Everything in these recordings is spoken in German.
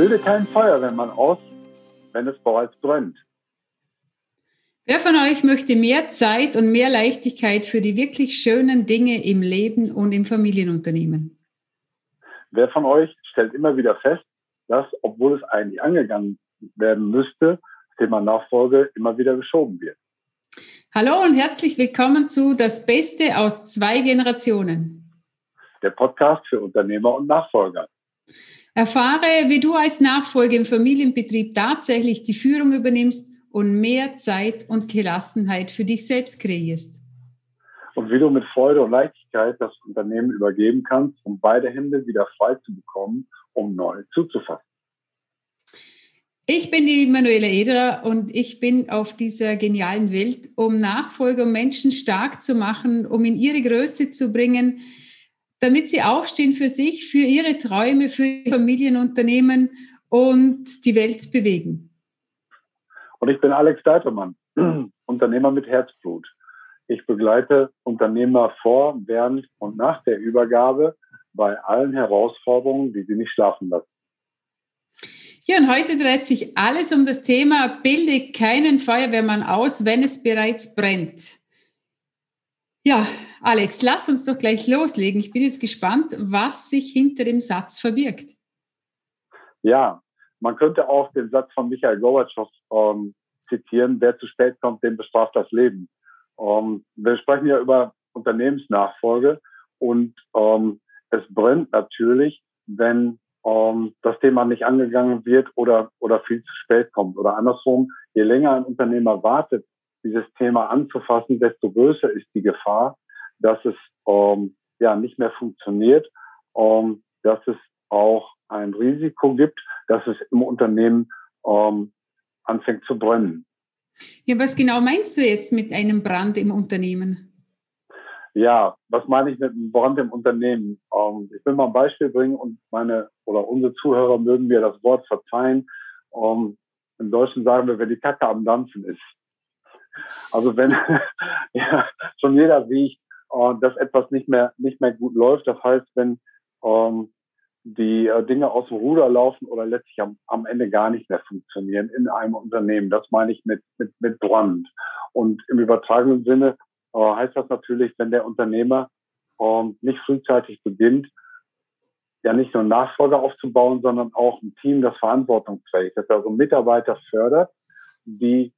Bilde kein Feuerwehrmann aus, wenn es bereits brennt. Wer von euch möchte mehr Zeit und mehr Leichtigkeit für die wirklich schönen Dinge im Leben und im Familienunternehmen? Wer von euch stellt immer wieder fest, dass, obwohl es eigentlich angegangen werden müsste, das Thema Nachfolge immer wieder geschoben wird? Hallo und herzlich willkommen zu Das Beste aus zwei Generationen. Der Podcast für Unternehmer und Nachfolger. Erfahre, wie du als Nachfolger im Familienbetrieb tatsächlich die Führung übernimmst und mehr Zeit und Gelassenheit für dich selbst kreierst. Und wie du mit Freude und Leichtigkeit das Unternehmen übergeben kannst, um beide Hände wieder frei zu bekommen, um neu zuzufassen. Ich bin die Manuela Ederer und ich bin auf dieser genialen Welt, um Nachfolger und Menschen stark zu machen, um in ihre Größe zu bringen, damit sie aufstehen für sich, für ihre Träume, für ihr Familienunternehmen und die Welt bewegen. Und ich bin Alex Deitermann, Unternehmer mit Herzblut. Ich begleite Unternehmer vor, während und nach der Übergabe bei allen Herausforderungen, die sie nicht schlafen lassen. Ja, und heute dreht sich alles um das Thema, bilde keinen Feuerwehrmann aus, wenn es bereits brennt. Ja, Alex, lass uns doch gleich loslegen. Ich bin jetzt gespannt, was sich hinter dem Satz verbirgt. Ja, man könnte auch den Satz von Michael Gorbatschow ähm, zitieren, wer zu spät kommt, dem bestraft das Leben. Ähm, wir sprechen ja über Unternehmensnachfolge und ähm, es brennt natürlich, wenn ähm, das Thema nicht angegangen wird oder, oder viel zu spät kommt. Oder andersrum, je länger ein Unternehmer wartet, dieses Thema anzufassen, desto größer ist die Gefahr, dass es ähm, ja nicht mehr funktioniert, ähm, dass es auch ein Risiko gibt, dass es im Unternehmen ähm, anfängt zu brennen. Ja, was genau meinst du jetzt mit einem Brand im Unternehmen? Ja, was meine ich mit einem Brand im Unternehmen? Ähm, ich will mal ein Beispiel bringen und meine oder unsere Zuhörer mögen mir das Wort verzeihen. Ähm, Im Deutschen sagen wir, wenn die Kacke am Dampfen ist. Also wenn ja, schon jeder riecht, äh, dass etwas nicht mehr nicht mehr gut läuft. Das heißt, wenn ähm, die äh, Dinge aus dem Ruder laufen oder letztlich am, am Ende gar nicht mehr funktionieren in einem Unternehmen. Das meine ich mit, mit, mit Brand. Und im übertragenen Sinne äh, heißt das natürlich, wenn der Unternehmer äh, nicht frühzeitig beginnt, ja nicht nur Nachfolger aufzubauen, sondern auch ein Team, das verantwortungsfähig ist, also Mitarbeiter fördert, die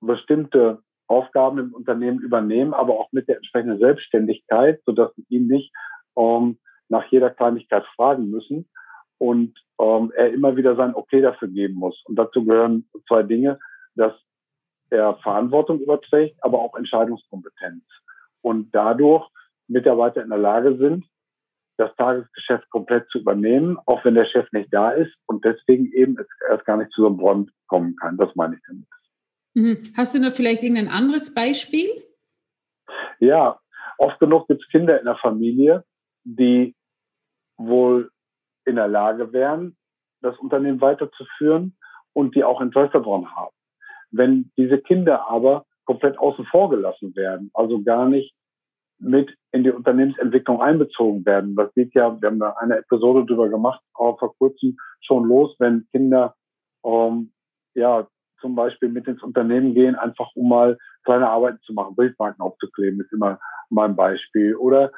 bestimmte Aufgaben im Unternehmen übernehmen, aber auch mit der entsprechenden Selbstständigkeit, sodass sie ihn nicht ähm, nach jeder Kleinigkeit fragen müssen und ähm, er immer wieder sein Okay dafür geben muss. Und dazu gehören zwei Dinge, dass er Verantwortung überträgt, aber auch Entscheidungskompetenz. Und dadurch Mitarbeiter in der Lage sind, das Tagesgeschäft komplett zu übernehmen, auch wenn der Chef nicht da ist und deswegen eben erst gar nicht zu so einem Brand kommen kann. Das meine ich damit. Mhm. Hast du noch vielleicht irgendein anderes Beispiel? Ja, oft genug gibt es Kinder in der Familie, die wohl in der Lage wären, das Unternehmen weiterzuführen und die auch Interesse daran haben. Wenn diese Kinder aber komplett außen vor gelassen werden, also gar nicht mit in die Unternehmensentwicklung einbezogen werden. Das geht ja, wir haben da eine Episode drüber gemacht, auch vor kurzem schon los, wenn Kinder ähm, ja zum Beispiel mit ins Unternehmen gehen, einfach um mal kleine Arbeiten zu machen, Bildmarken aufzukleben, ist immer mal ein Beispiel. Oder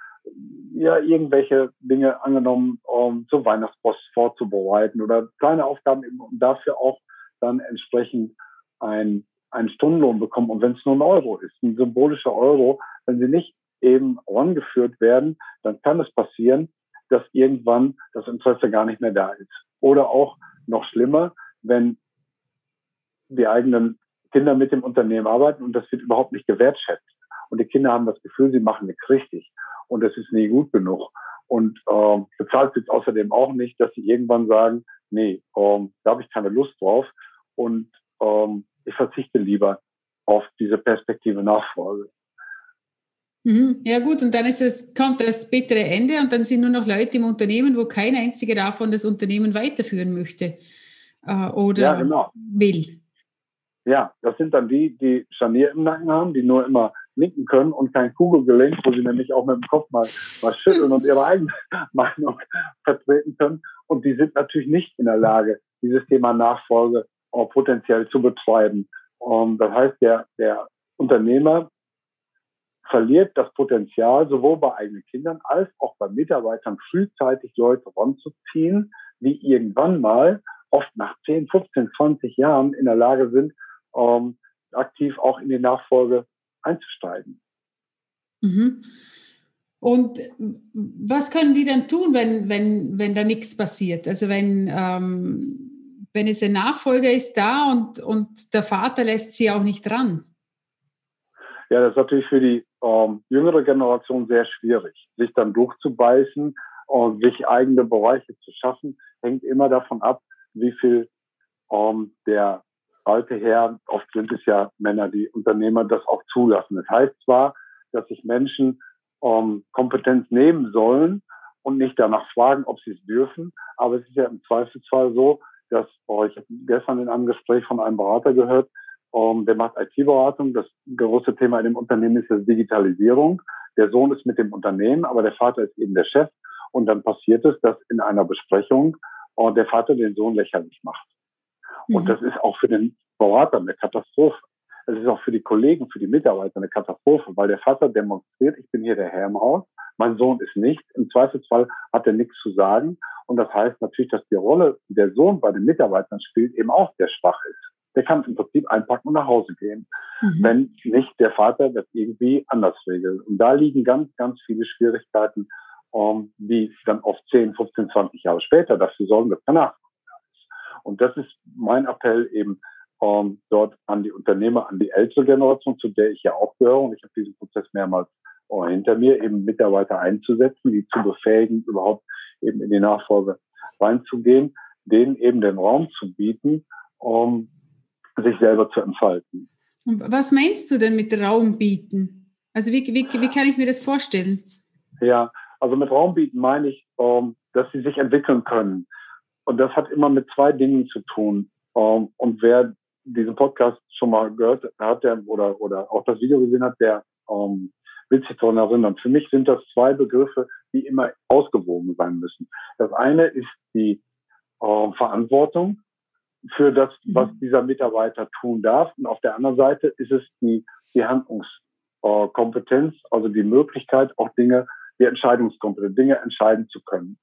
ja, irgendwelche Dinge angenommen, um zur Weihnachtspost vorzubereiten oder kleine Aufgaben eben, um dafür auch dann entsprechend ein, einen Stundenlohn bekommen. Und wenn es nur ein Euro ist, ein symbolischer Euro, wenn sie nicht eben rangeführt werden, dann kann es passieren, dass irgendwann das Interesse gar nicht mehr da ist. Oder auch noch schlimmer, wenn die eigenen Kinder mit dem Unternehmen arbeiten und das wird überhaupt nicht gewertschätzt. Und die Kinder haben das Gefühl, sie machen nichts richtig und es ist nie gut genug. Und äh, bezahlt wird außerdem auch nicht, dass sie irgendwann sagen, nee, ähm, da habe ich keine Lust drauf und ähm, ich verzichte lieber auf diese Perspektive Nachfolge. Mhm. Ja gut, und dann ist es, kommt das bittere Ende und dann sind nur noch Leute im Unternehmen, wo kein einziger davon das Unternehmen weiterführen möchte äh, oder ja, genau. will. Ja, das sind dann die, die Scharnier im Nacken haben, die nur immer nicken können und kein Kugelgelenk, wo sie nämlich auch mit dem Kopf mal, mal schütteln und ihre eigene Meinung vertreten können. und die sind natürlich nicht in der Lage, dieses Thema Nachfolge äh, potenziell zu betreiben. Ähm, das heißt, der, der Unternehmer verliert das Potenzial, sowohl bei eigenen Kindern als auch bei Mitarbeitern frühzeitig Leute ranzuziehen, die irgendwann mal, oft nach 10, 15, 20 Jahren in der Lage sind, ähm, aktiv auch in die Nachfolge einzusteigen. Mhm. Und was können die dann tun, wenn, wenn, wenn da nichts passiert? Also wenn, ähm, wenn es ein Nachfolger ist da und, und der Vater lässt sie auch nicht ran? Ja, das ist natürlich für die ähm, jüngere Generation sehr schwierig, sich dann durchzubeißen und sich eigene Bereiche zu schaffen, hängt immer davon ab, wie viel ähm, der alte Herr, oft sind es ja Männer, die Unternehmer das auch zulassen. Das heißt zwar, dass sich Menschen ähm, Kompetenz nehmen sollen und nicht danach fragen, ob sie es dürfen, aber es ist ja im Zweifelsfall so, dass, oh, ich gestern in einem Gespräch von einem Berater gehört, ähm, der macht IT-Beratung. Das große Thema in dem Unternehmen ist jetzt Digitalisierung. Der Sohn ist mit dem Unternehmen, aber der Vater ist eben der Chef. Und dann passiert es, dass in einer Besprechung äh, der Vater den Sohn lächerlich macht. Mhm. Und das ist auch für den Berater eine Katastrophe. Es ist auch für die Kollegen, für die Mitarbeiter eine Katastrophe, weil der Vater demonstriert, ich bin hier der Herr im Haus, mein Sohn ist nicht. Im Zweifelsfall hat er nichts zu sagen. Und das heißt natürlich, dass die Rolle, die der Sohn bei den Mitarbeitern spielt, eben auch sehr schwach ist der kann im Prinzip einpacken und nach Hause gehen, mhm. wenn nicht der Vater das irgendwie anders regelt. Und da liegen ganz, ganz viele Schwierigkeiten, um, ähm, die dann oft 10, 15, 20 Jahre später dafür sorgen, dass danach. Und das ist mein Appell eben ähm, dort an die Unternehmer, an die ältere Generation, zu der ich ja auch gehöre. Und ich habe diesen Prozess mehrmals uh, hinter mir, eben Mitarbeiter einzusetzen, die zu befähigen, überhaupt eben in die Nachfolge reinzugehen, denen eben den Raum zu bieten, um sich selber zu entfalten. Was meinst du denn mit Raum bieten? Also wie, wie, wie kann ich mir das vorstellen? Ja, also mit Raum bieten meine ich, ähm, dass sie sich entwickeln können. Und das hat immer mit zwei Dingen zu tun. Ähm, und wer diesen Podcast schon mal gehört hat, der, oder, oder auch das Video gesehen hat, der ähm, wird sich daran erinnern. Für mich sind das zwei Begriffe, die immer ausgewogen sein müssen. Das eine ist die äh, Verantwortung, für das, was mhm. dieser Mitarbeiter tun darf. Und auf der anderen Seite ist es die, die Handlungskompetenz, also die Möglichkeit, auch Dinge, die Entscheidungskompetenz, Dinge entscheiden zu können.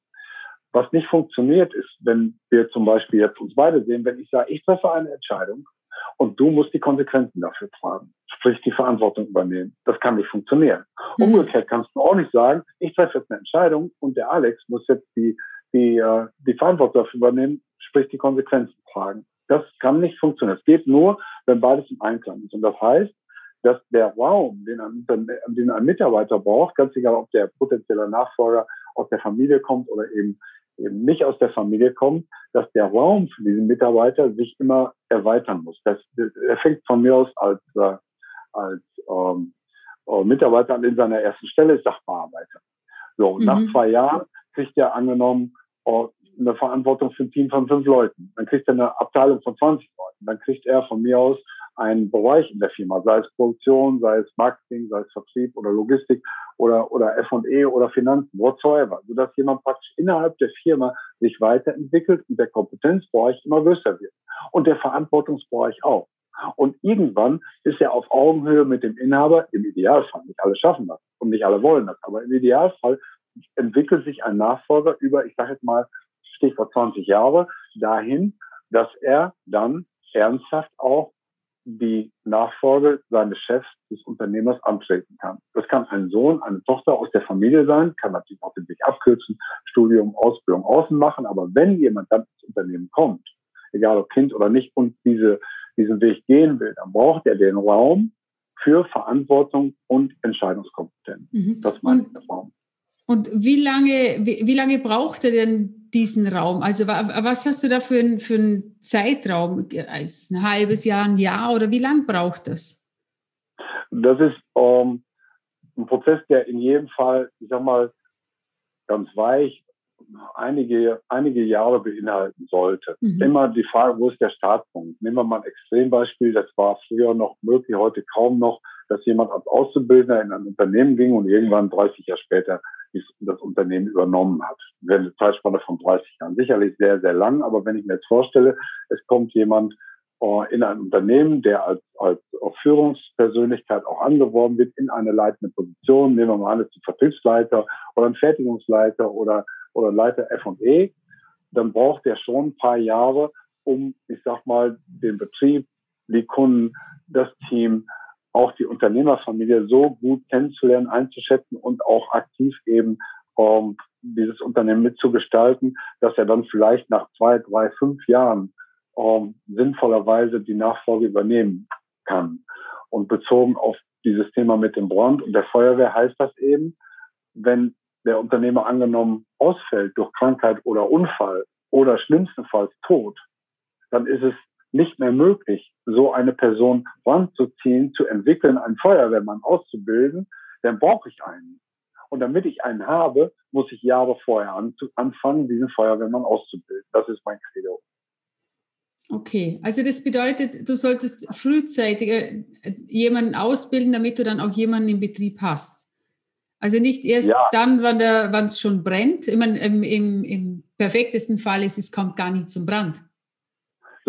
Was nicht funktioniert ist, wenn wir zum Beispiel jetzt uns beide sehen, wenn ich sage, ich treffe eine Entscheidung und du musst die Konsequenzen dafür tragen, sprich die Verantwortung übernehmen. Das kann nicht funktionieren. Mhm. Umgekehrt kannst du auch nicht sagen, ich treffe jetzt eine Entscheidung und der Alex muss jetzt die, die, äh, die Verantwortung dafür übernehmen, sprich die Konsequenzen tragen. Das kann nicht funktionieren. Es geht nur, wenn beides im Einklang ist. Und das heißt, dass der Raum, den ein, den ein Mitarbeiter braucht, ganz egal, ob der potenzielle Nachfolger aus der Familie kommt oder eben, eben nicht aus der Familie kommt, dass der Raum für diesen Mitarbeiter sich immer erweitern muss. Das, er fängt von mir aus als, äh, als ähm, äh, Mitarbeiter an in seiner ersten Stelle, ist Sachbearbeiter. So, mhm. nach zwei Jahren kriegt er angenommen äh, eine Verantwortung für ein Team von fünf Leuten. Dann kriegt er eine Abteilung von 20 Leuten. Dann kriegt er von mir aus einen Bereich in der Firma, sei es Produktion, sei es Marketing, sei es Vertrieb oder Logistik oder, oder F&E oder Finanzen, whatsoever, sodass jemand praktisch innerhalb der Firma sich weiterentwickelt und der Kompetenzbereich immer größer wird und der Verantwortungsbereich auch. Und irgendwann ist er auf Augenhöhe mit dem Inhaber, im Idealfall, nicht alle schaffen das und nicht alle wollen das, aber im Idealfall entwickelt sich ein Nachfolger über, ich sage jetzt mal, Stichwort 20 Jahre, dahin, dass er dann ernsthaft auch die Nachfolge seines Chefs des Unternehmers antreten kann. Das kann ein Sohn, eine Tochter aus der Familie sein, kann natürlich auch den Weg abkürzen, Studium, Ausbildung außen machen, aber wenn jemand dann ins Unternehmen kommt, egal ob Kind oder nicht, und diese, diesen Weg gehen will, dann braucht er den Raum für Verantwortung und Entscheidungskompetenz. Mhm. Das meine ich, der Raum. Und wie lange, wie, wie lange braucht er denn diesen Raum? Also was hast du da für, ein, für einen Zeitraum? Ist ein halbes Jahr, ein Jahr oder wie lange braucht das? Das ist ähm, ein Prozess, der in jedem Fall, ich sag mal, ganz weich einige, einige Jahre beinhalten sollte. Mhm. Immer die Frage, wo ist der Startpunkt? Nehmen wir mal ein Extrembeispiel, das war früher noch möglich, heute kaum noch, dass jemand als Auszubildender in ein Unternehmen ging und irgendwann 30 Jahre später das Unternehmen übernommen hat. Wäre eine Zeitspanne von 30 Jahren. Sicherlich sehr, sehr lang, aber wenn ich mir jetzt vorstelle, es kommt jemand äh, in ein Unternehmen, der als, als Führungspersönlichkeit auch angeworben wird, in eine leitende Position, nehmen wir mal an, ist ein Vertriebsleiter oder ein Fertigungsleiter oder, oder Leiter F&E, dann braucht er schon ein paar Jahre, um, ich sag mal, den Betrieb, die Kunden, das Team, auch die Unternehmerfamilie so gut kennenzulernen, einzuschätzen und auch aktiv eben ähm, dieses Unternehmen mitzugestalten, dass er dann vielleicht nach zwei, drei, fünf Jahren ähm, sinnvollerweise die Nachfolge übernehmen kann. Und bezogen auf dieses Thema mit dem Brand und der Feuerwehr heißt das eben, wenn der Unternehmer angenommen ausfällt durch Krankheit oder Unfall oder schlimmstenfalls Tod, dann ist es nicht mehr möglich, so eine Person ranzuziehen, zu entwickeln, einen Feuerwehrmann auszubilden, dann brauche ich einen. Und damit ich einen habe, muss ich Jahre vorher anfangen, diesen Feuerwehrmann auszubilden. Das ist mein Credo. Okay, also das bedeutet, du solltest frühzeitig äh, jemanden ausbilden, damit du dann auch jemanden im Betrieb hast. Also nicht erst ja. dann, wann es schon brennt. Ich meine, im, im, im perfektesten Fall ist es kommt gar nicht zum Brand.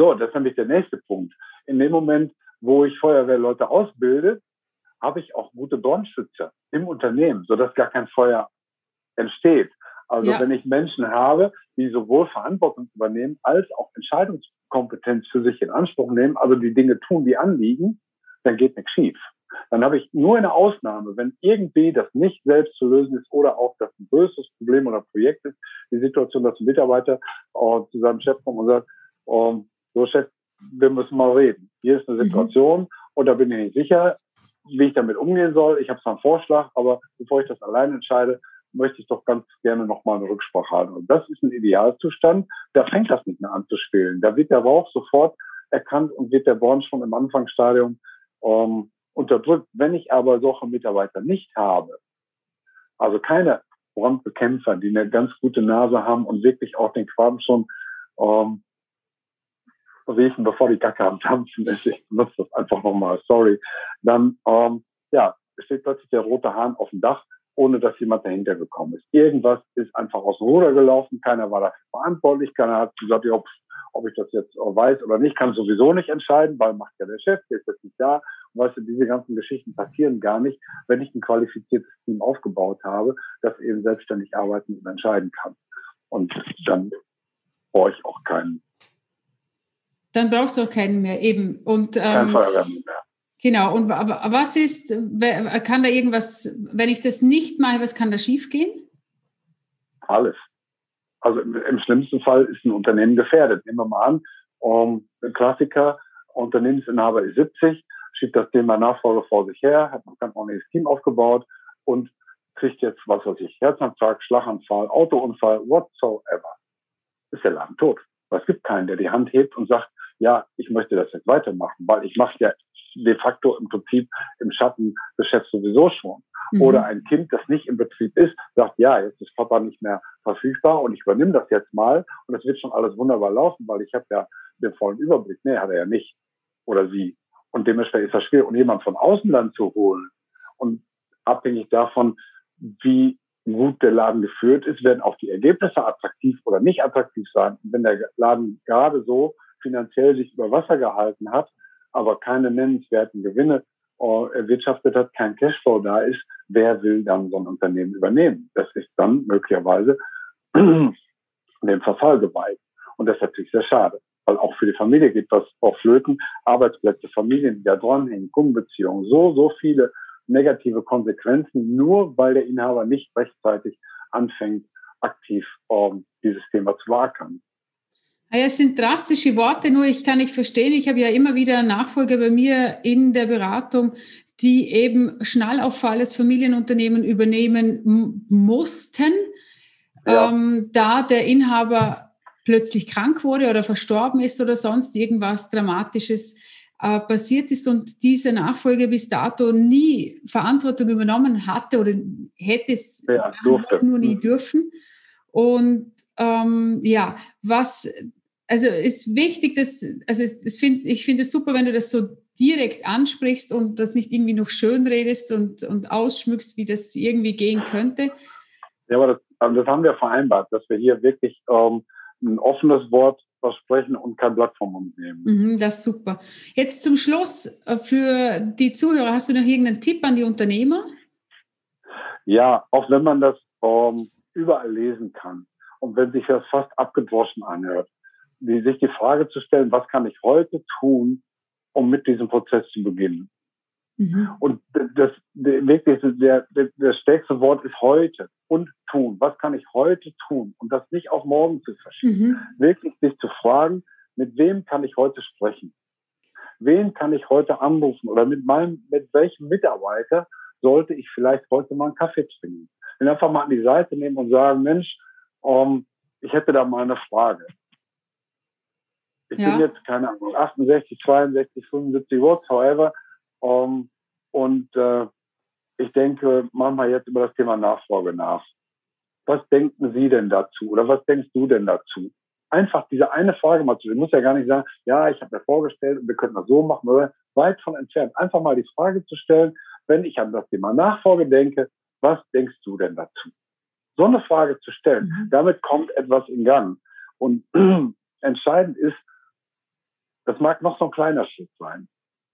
So, das ist nämlich der nächste Punkt. In dem Moment, wo ich Feuerwehrleute ausbilde, habe ich auch gute Brandschützer im Unternehmen, sodass gar kein Feuer entsteht. Also ja. wenn ich Menschen habe, die sowohl Verantwortung übernehmen als auch Entscheidungskompetenz für sich in Anspruch nehmen, also die Dinge tun, die anliegen, dann geht nichts schief. Dann habe ich nur eine Ausnahme, wenn irgendwie das nicht selbst zu lösen ist oder auch das ein größeres Problem oder Projekt ist, die Situation, dass ein Mitarbeiter äh, zu seinem Chef kommt und sagt, ähm, so Chef, wir müssen mal reden. Hier ist eine mhm. Situation mhm. und da bin ich nicht sicher, wie ich damit umgehen soll. Ich habe zwar einen Vorschlag, aber bevor ich das allein entscheide, möchte ich doch ganz gerne nochmal eine Rücksprache haben. Und das ist ein Idealzustand. Da fängt das nicht mehr an zu spielen. Da wird der Rauch sofort erkannt und wird der Born schon im Anfangsstadium ähm, unterdrückt. Wenn ich aber solche Mitarbeiter nicht habe, also keine Brandbekämpfer, die eine ganz gute Nase haben und wirklich auch den Quaden schon ähm, riechen, bevor die Kacke am Dampfen ist. Ich benutze das einfach nochmal, sorry. Dann, ähm, ja, steht plötzlich der rote Hahn auf dem Dach, ohne dass jemand dahinter gekommen ist. Irgendwas ist einfach aus dem Ruder gelaufen, keiner war dafür verantwortlich, keiner hat gesagt, ob, ob ich das jetzt weiß oder nicht, kann sowieso nicht entscheiden, weil macht ja der Chef, der ist jetzt nicht da. Weißt du, diese ganzen Geschichten passieren gar nicht, wenn ich ein qualifiziertes Team aufgebaut habe, das eben selbstständig arbeiten und entscheiden kann. Und dann brauche ich auch keinen dann brauchst du auch keinen mehr, eben. Und, ähm, Kein Feuerwehrmann mehr. Genau, und was ist, kann da irgendwas, wenn ich das nicht mache, was kann da schiefgehen? Alles. Also im, schlimmsten Fall ist ein Unternehmen gefährdet. Nehmen wir mal an, um, ein Klassiker, Unternehmensinhaber ist 70, schiebt das Thema Nachfolge vor sich her, hat noch kein ordentliches Team aufgebaut und kriegt jetzt, was weiß ich, Herzinfarkt, Schlaganfall, Autounfall, whatsoever. Ist der Laden tot. Es gibt keinen, der die Hand hebt und sagt, ja, ich möchte das jetzt weitermachen, weil ich mache ja de facto im Prinzip im Schatten des Chefs sowieso schon. Mhm. Oder ein Kind, das nicht im Betrieb ist, sagt, ja, jetzt ist Papa nicht mehr verfügbar und ich übernehme das jetzt mal und es wird schon alles wunderbar laufen, weil ich habe ja den vollen Überblick. Nee, hat er ja nicht. Oder sie. Und dementsprechend ist das schwierig. Und jemand von außen dann zu holen und abhängig davon, wie gut der Laden geführt ist, werden auch die Ergebnisse attraktiv oder nicht attraktiv sein. Und wenn der Laden gerade so finanziell sich über Wasser gehalten hat, aber keine nennenswerten Gewinne äh, erwirtschaftet hat, kein Cashflow da ist, wer will dann so ein Unternehmen übernehmen? Das ist dann möglicherweise dem Verfall geweiht. Und das ist natürlich sehr schade, weil auch für die Familie geht was auf Flöten, Arbeitsplätze, Familien, die da dranhängen, Kundenbeziehungen, so, so viele negative Konsequenzen, nur weil der Inhaber nicht rechtzeitig anfängt, aktiv ähm, dieses Thema zu beackern. Ah ja, es sind drastische Worte, nur ich kann nicht verstehen. Ich habe ja immer wieder Nachfolger bei mir in der Beratung, die eben Schnellauffall als Familienunternehmen übernehmen mussten, ja. ähm, da der Inhaber plötzlich krank wurde oder verstorben ist oder sonst irgendwas Dramatisches äh, passiert ist und diese Nachfolger bis dato nie Verantwortung übernommen hatte oder hätte es ja, nur nie mhm. dürfen. Und ähm, ja, was also ist wichtig, dass, also es, find, ich finde es super, wenn du das so direkt ansprichst und das nicht irgendwie noch schön redest und, und ausschmückst, wie das irgendwie gehen könnte. Ja, aber das, also das haben wir vereinbart, dass wir hier wirklich ähm, ein offenes Wort versprechen und kein Blatt vom Mund nehmen. Mhm, das ist super. Jetzt zum Schluss äh, für die Zuhörer, hast du noch irgendeinen Tipp an die Unternehmer? Ja, auch wenn man das ähm, überall lesen kann und wenn sich das fast abgedroschen anhört, die, sich die Frage zu stellen, was kann ich heute tun, um mit diesem Prozess zu beginnen? Mhm. Und das, wirklich, der, der, das stärkste Wort ist heute und tun. Was kann ich heute tun? Und das nicht auf morgen zu verschieben. Mhm. Wirklich sich zu fragen, mit wem kann ich heute sprechen? Wen kann ich heute anrufen? Oder mit meinem, mit welchem Mitarbeiter sollte ich vielleicht heute mal einen Kaffee trinken? Und einfach mal an die Seite nehmen und sagen, Mensch, ähm, ich hätte da mal eine Frage. Ich ja. bin jetzt, keine Ahnung, 68, 62, 75 whatsoever. Um, und äh, ich denke, machen wir jetzt über das Thema Nachfolge nach. Was denken Sie denn dazu? Oder was denkst du denn dazu? Einfach diese eine Frage mal zu stellen. Ich muss ja gar nicht sagen, ja, ich habe mir vorgestellt und wir könnten das so machen, oder weit von entfernt. Einfach mal die Frage zu stellen, wenn ich an das Thema Nachfolge denke, was denkst du denn dazu? So eine Frage zu stellen, mhm. damit kommt etwas in Gang. Und entscheidend ist, das mag noch so ein kleiner Schritt sein,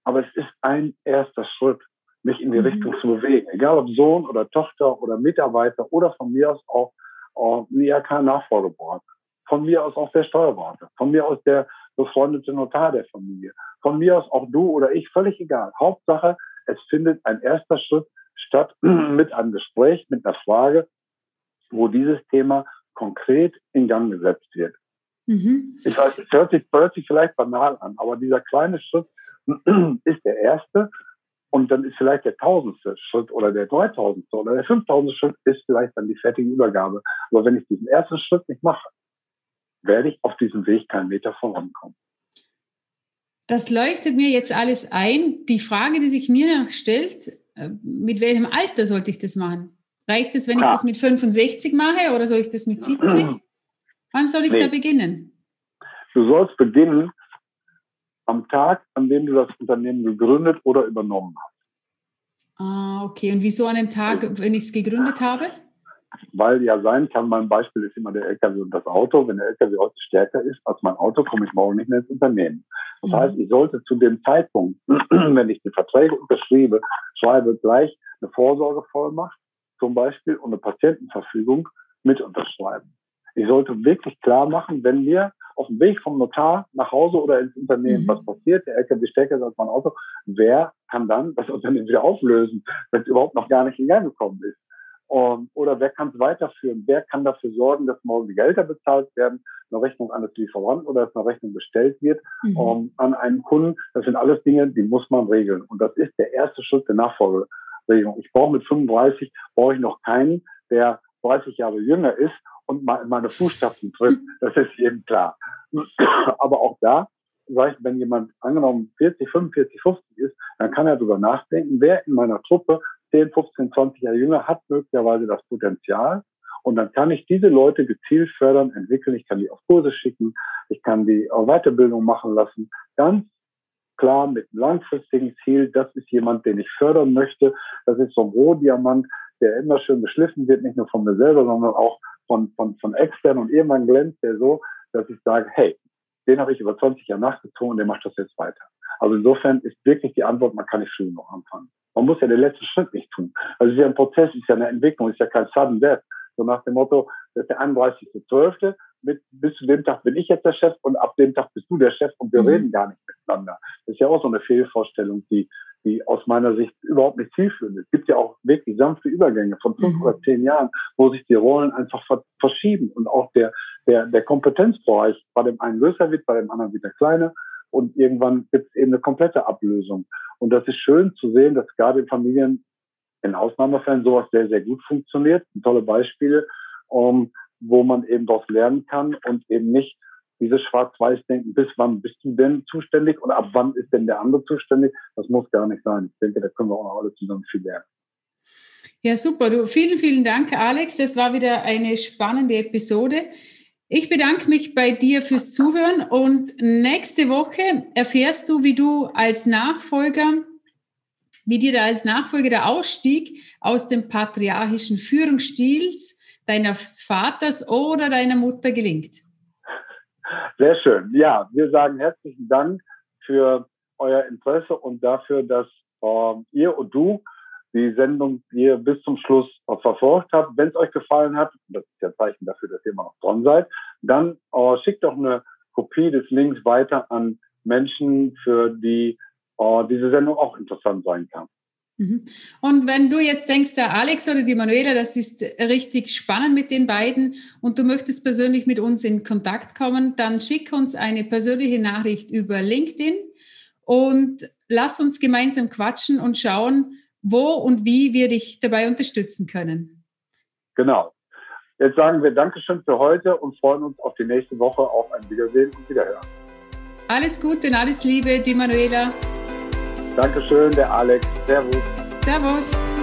aber es ist ein erster Schritt, mich in die mhm. Richtung zu bewegen. Egal ob Sohn oder Tochter oder Mitarbeiter oder von mir aus auch äh, ein IHK-Nachfolgeberater. Von mir aus auch der Steuerberater. Von mir aus der befreundete Notar der Familie. Von mir aus auch du oder ich, völlig egal. Hauptsache, es findet ein erster Schritt statt mit einem Gespräch, mit einer Frage, wo dieses Thema konkret in Gang gesetzt wird. Mhm. Ich weiß, es hört sich, hört sich vielleicht banal an, aber dieser kleine Schritt ist der erste und dann ist vielleicht der tausendste Schritt oder der dreitausendste oder der fünftausendste Schritt ist vielleicht dann die fertige Übergabe. Aber wenn ich diesen ersten Schritt nicht mache, werde ich auf diesem Weg keinen Meter vorankommen. Das leuchtet mir jetzt alles ein. Die Frage, die sich mir noch stellt, äh, mit welchem Alter sollte ich das machen? Reicht es, wenn ja. ich das mit 65 mache oder soll ich das mit 70? Wann soll ich nee. da beginnen? Du sollst beginnen am Tag, an dem du das Unternehmen gegründet oder übernommen hast. Ah, okay. Und wieso an dem Tag, wenn ich es gegründet habe? Weil ja sein kann, mein Beispiel ist immer der LKW und das Auto. Wenn der LKW heute stärker ist als mein Auto, komme ich morgen nicht mehr ins Unternehmen. Das mhm. heißt, ich sollte zu dem Zeitpunkt, wenn ich die Verträge unterschriebe, schreibe gleich eine Vorsorgevollmacht zum Beispiel und eine Patientenverfügung mit unterschreiben. Ich sollte wirklich klar machen, wenn mir auf dem Weg vom Notar nach Hause oder ins Unternehmen mhm. was passiert, der LKW stärker ist als mein Auto, wer kann dann das Unternehmen wieder auflösen, wenn es überhaupt noch gar nicht in Gang gekommen ist? Um, oder wer kann es weiterführen? Wer kann dafür sorgen, dass morgen die Gelder bezahlt werden, eine Rechnung an das Lieferant oder dass eine Rechnung bestellt wird mhm. um, an einen Kunden? Das sind alles Dinge, die muss man regeln. Und das ist der erste Schritt der Nachfolge. Regelung. Ich brauche mit 35 brauche ich noch keinen, der 30 Jahre jünger ist und mal in meine Fußstapfen tritt. Das ist jedem klar. Aber auch da, wenn jemand angenommen 40, 45, 50 ist, dann kann er darüber nachdenken, wer in meiner Truppe 10, 15, 20 Jahre jünger hat möglicherweise das Potenzial. Und dann kann ich diese Leute gezielt fördern, entwickeln. Ich kann die auf Kurse schicken. Ich kann die Weiterbildung machen lassen. Ganz klar mit einem langfristigen Ziel, das ist jemand, den ich fördern möchte. Das ist so ein Rohdiamant, der immer schön beschliffen wird, nicht nur von mir selber, sondern auch von, von, von extern und irgendwann glänzt der so, dass ich sage, hey, den habe ich über 20 Jahre nachgezogen und der macht das jetzt weiter. Also insofern ist wirklich die Antwort, man kann nicht früh noch anfangen. Man muss ja den letzten Schritt nicht tun. Also es ist ja ein Prozess, es ist ja eine Entwicklung, es ist ja kein sudden death. So nach dem Motto, das ist der 31.12., mit, bis zu dem Tag bin ich jetzt der Chef und ab dem Tag bist du der Chef und wir mhm. reden gar nicht miteinander. Das ist ja auch so eine Fehlvorstellung, die, die aus meiner Sicht überhaupt nicht zielführend ist. Es gibt ja auch wirklich sanfte Übergänge von fünf mhm. oder zehn Jahren, wo sich die Rollen einfach verschieben und auch der, der, der Kompetenzbereich bei dem einen größer wird, bei dem anderen wieder kleiner und irgendwann gibt es eben eine komplette Ablösung. Und das ist schön zu sehen, dass gerade in Familien in Ausnahmefällen sowas sehr, sehr gut funktioniert. Tolle Beispiele. Um, wo man eben daraus lernen kann und eben nicht dieses Schwarz-Weiß-Denken, bis wann bist du denn zuständig und ab wann ist denn der andere zuständig? Das muss gar nicht sein. Ich denke, da können wir auch alle zusammen viel lernen. Ja, super. Du, vielen, vielen Dank, Alex. Das war wieder eine spannende Episode. Ich bedanke mich bei dir fürs Zuhören und nächste Woche erfährst du, wie du als Nachfolger, wie dir da als Nachfolger der Ausstieg aus dem patriarchischen Führungsstils deines Vaters oder deiner Mutter gelingt. Sehr schön. Ja, wir sagen herzlichen Dank für euer Interesse und dafür, dass äh, ihr und du die Sendung hier bis zum Schluss verfolgt habt. Wenn es euch gefallen hat, das ist ja Zeichen dafür, dass ihr immer noch dran seid, dann äh, schickt doch eine Kopie des Links weiter an Menschen, für die äh, diese Sendung auch interessant sein kann. Mhm. Und wenn du jetzt denkst, der Alex oder die Manuela, das ist richtig spannend mit den beiden und du möchtest persönlich mit uns in Kontakt kommen, dann schick uns eine persönliche Nachricht über LinkedIn und lass uns gemeinsam quatschen und schauen, wo und wie wir dich dabei unterstützen können. Genau. Jetzt sagen wir Dankeschön für heute und freuen uns auf die nächste Woche auf ein Wiedersehen und Wiederhören. Alles Gute und alles Liebe, die Manuela. Dankeschön, der Alex. Servus. Servus.